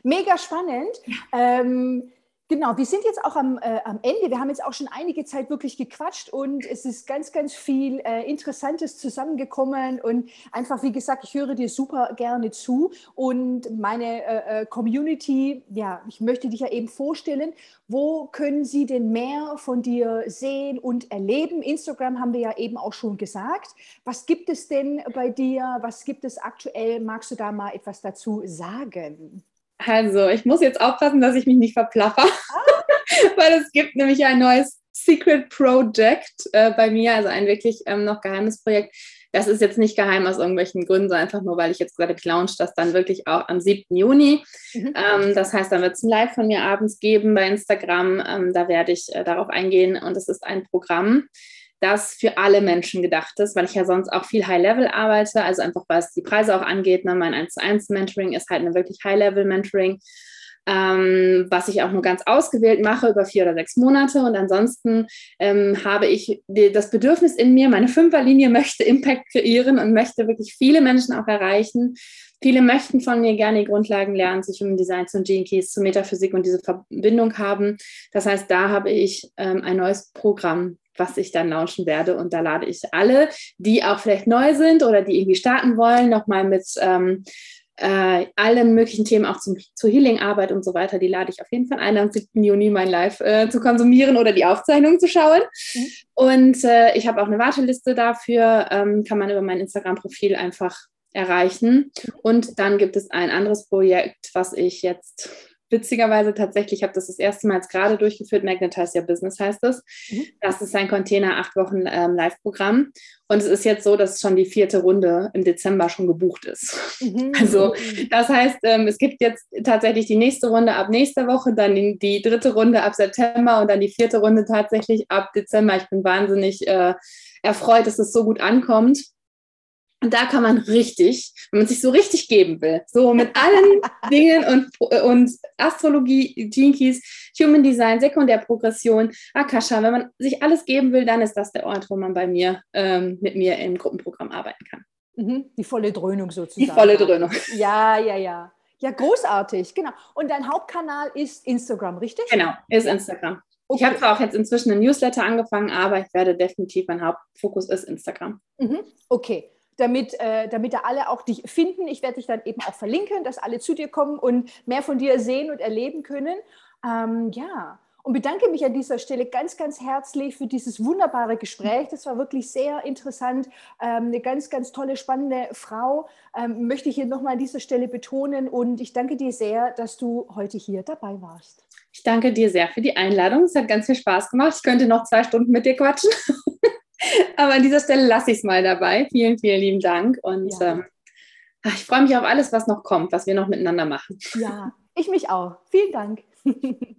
A: Mega spannend. Ähm, Genau, wir sind jetzt auch am, äh, am Ende. Wir haben jetzt auch schon einige Zeit wirklich gequatscht und es ist ganz, ganz viel äh, Interessantes zusammengekommen. Und einfach, wie gesagt, ich höre dir super gerne zu. Und meine äh, äh, Community, ja, ich möchte dich ja eben vorstellen, wo können sie denn mehr von dir sehen und erleben? Instagram haben wir ja eben auch schon gesagt. Was gibt es denn bei dir? Was gibt es aktuell? Magst du da mal etwas dazu sagen?
B: Also, ich muss jetzt aufpassen, dass ich mich nicht verplaffer, [LAUGHS] weil es gibt nämlich ein neues Secret Project äh, bei mir, also ein wirklich ähm, noch geheimes Projekt. Das ist jetzt nicht geheim aus irgendwelchen Gründen, sondern einfach nur, weil ich jetzt gerade launch das dann wirklich auch am 7. Juni. Mhm. Ähm, das heißt, dann wird es ein Live von mir abends geben bei Instagram. Ähm, da werde ich äh, darauf eingehen und es ist ein Programm, das für alle Menschen gedacht ist, weil ich ja sonst auch viel High-Level arbeite, also einfach was die Preise auch angeht. Ne? Mein 1 zu 1 Mentoring ist halt eine wirklich High-Level-Mentoring, ähm, was ich auch nur ganz ausgewählt mache über vier oder sechs Monate. Und ansonsten ähm, habe ich die, das Bedürfnis in mir, meine Fünferlinie möchte Impact kreieren und möchte wirklich viele Menschen auch erreichen. Viele möchten von mir gerne die Grundlagen lernen, sich um Design zu Gene Keys, zu Metaphysik und diese Verbindung haben. Das heißt, da habe ich ähm, ein neues Programm was ich dann launchen werde. Und da lade ich alle, die auch vielleicht neu sind oder die irgendwie starten wollen, nochmal mit ähm, äh, allen möglichen Themen auch zum, zur Healing-Arbeit und so weiter, die lade ich auf jeden Fall ein, am 7. Juni mein Live äh, zu konsumieren oder die Aufzeichnung zu schauen. Mhm. Und äh, ich habe auch eine Warteliste dafür, ähm, kann man über mein Instagram-Profil einfach erreichen. Und dann gibt es ein anderes Projekt, was ich jetzt witzigerweise tatsächlich, ich habe das das erste Mal jetzt gerade durchgeführt, Magnetize Your Business heißt es. Mhm. Das ist ein Container, acht Wochen ähm, Live-Programm. Und es ist jetzt so, dass schon die vierte Runde im Dezember schon gebucht ist. Mhm. Also das heißt, ähm, es gibt jetzt tatsächlich die nächste Runde ab nächster Woche, dann die, die, dritte Runde ab September und dann die vierte Runde tatsächlich ab Dezember. Ich bin wahnsinnig äh, erfreut, dass es so gut ankommt. Und da kann man richtig, wenn man sich so richtig geben will, so mit allen [LAUGHS] Dingen und, und Astrologie, Jinkies, Human Design, Sekundärprogression, Akasha, wenn man sich alles geben will, dann ist das der Ort, wo man bei mir, ähm, mit mir im Gruppenprogramm arbeiten kann.
A: Mhm, die volle Dröhnung sozusagen.
B: Die volle Dröhnung.
A: Ja, ja, ja. Ja, großartig, genau. Und dein Hauptkanal ist Instagram, richtig?
B: Genau, ist Instagram. Okay. Ich habe zwar auch jetzt inzwischen ein Newsletter angefangen, aber ich werde definitiv, mein Hauptfokus ist Instagram.
A: Mhm, okay damit, äh, damit da alle auch dich finden. Ich werde dich dann eben auch verlinken, dass alle zu dir kommen und mehr von dir sehen und erleben können. Ähm, ja, und bedanke mich an dieser Stelle ganz, ganz herzlich für dieses wunderbare Gespräch. Das war wirklich sehr interessant. Ähm, eine ganz, ganz tolle, spannende Frau ähm, möchte ich hier nochmal an dieser Stelle betonen. Und ich danke dir sehr, dass du heute hier dabei warst.
B: Ich danke dir sehr für die Einladung. Es hat ganz viel Spaß gemacht. Ich könnte noch zwei Stunden mit dir quatschen. [LAUGHS] Aber an dieser Stelle lasse ich es mal dabei. Vielen, vielen lieben Dank. Und ja. ähm, ich freue mich auf alles, was noch kommt, was wir noch miteinander machen.
A: Ja, ich mich auch. Vielen Dank. [LAUGHS]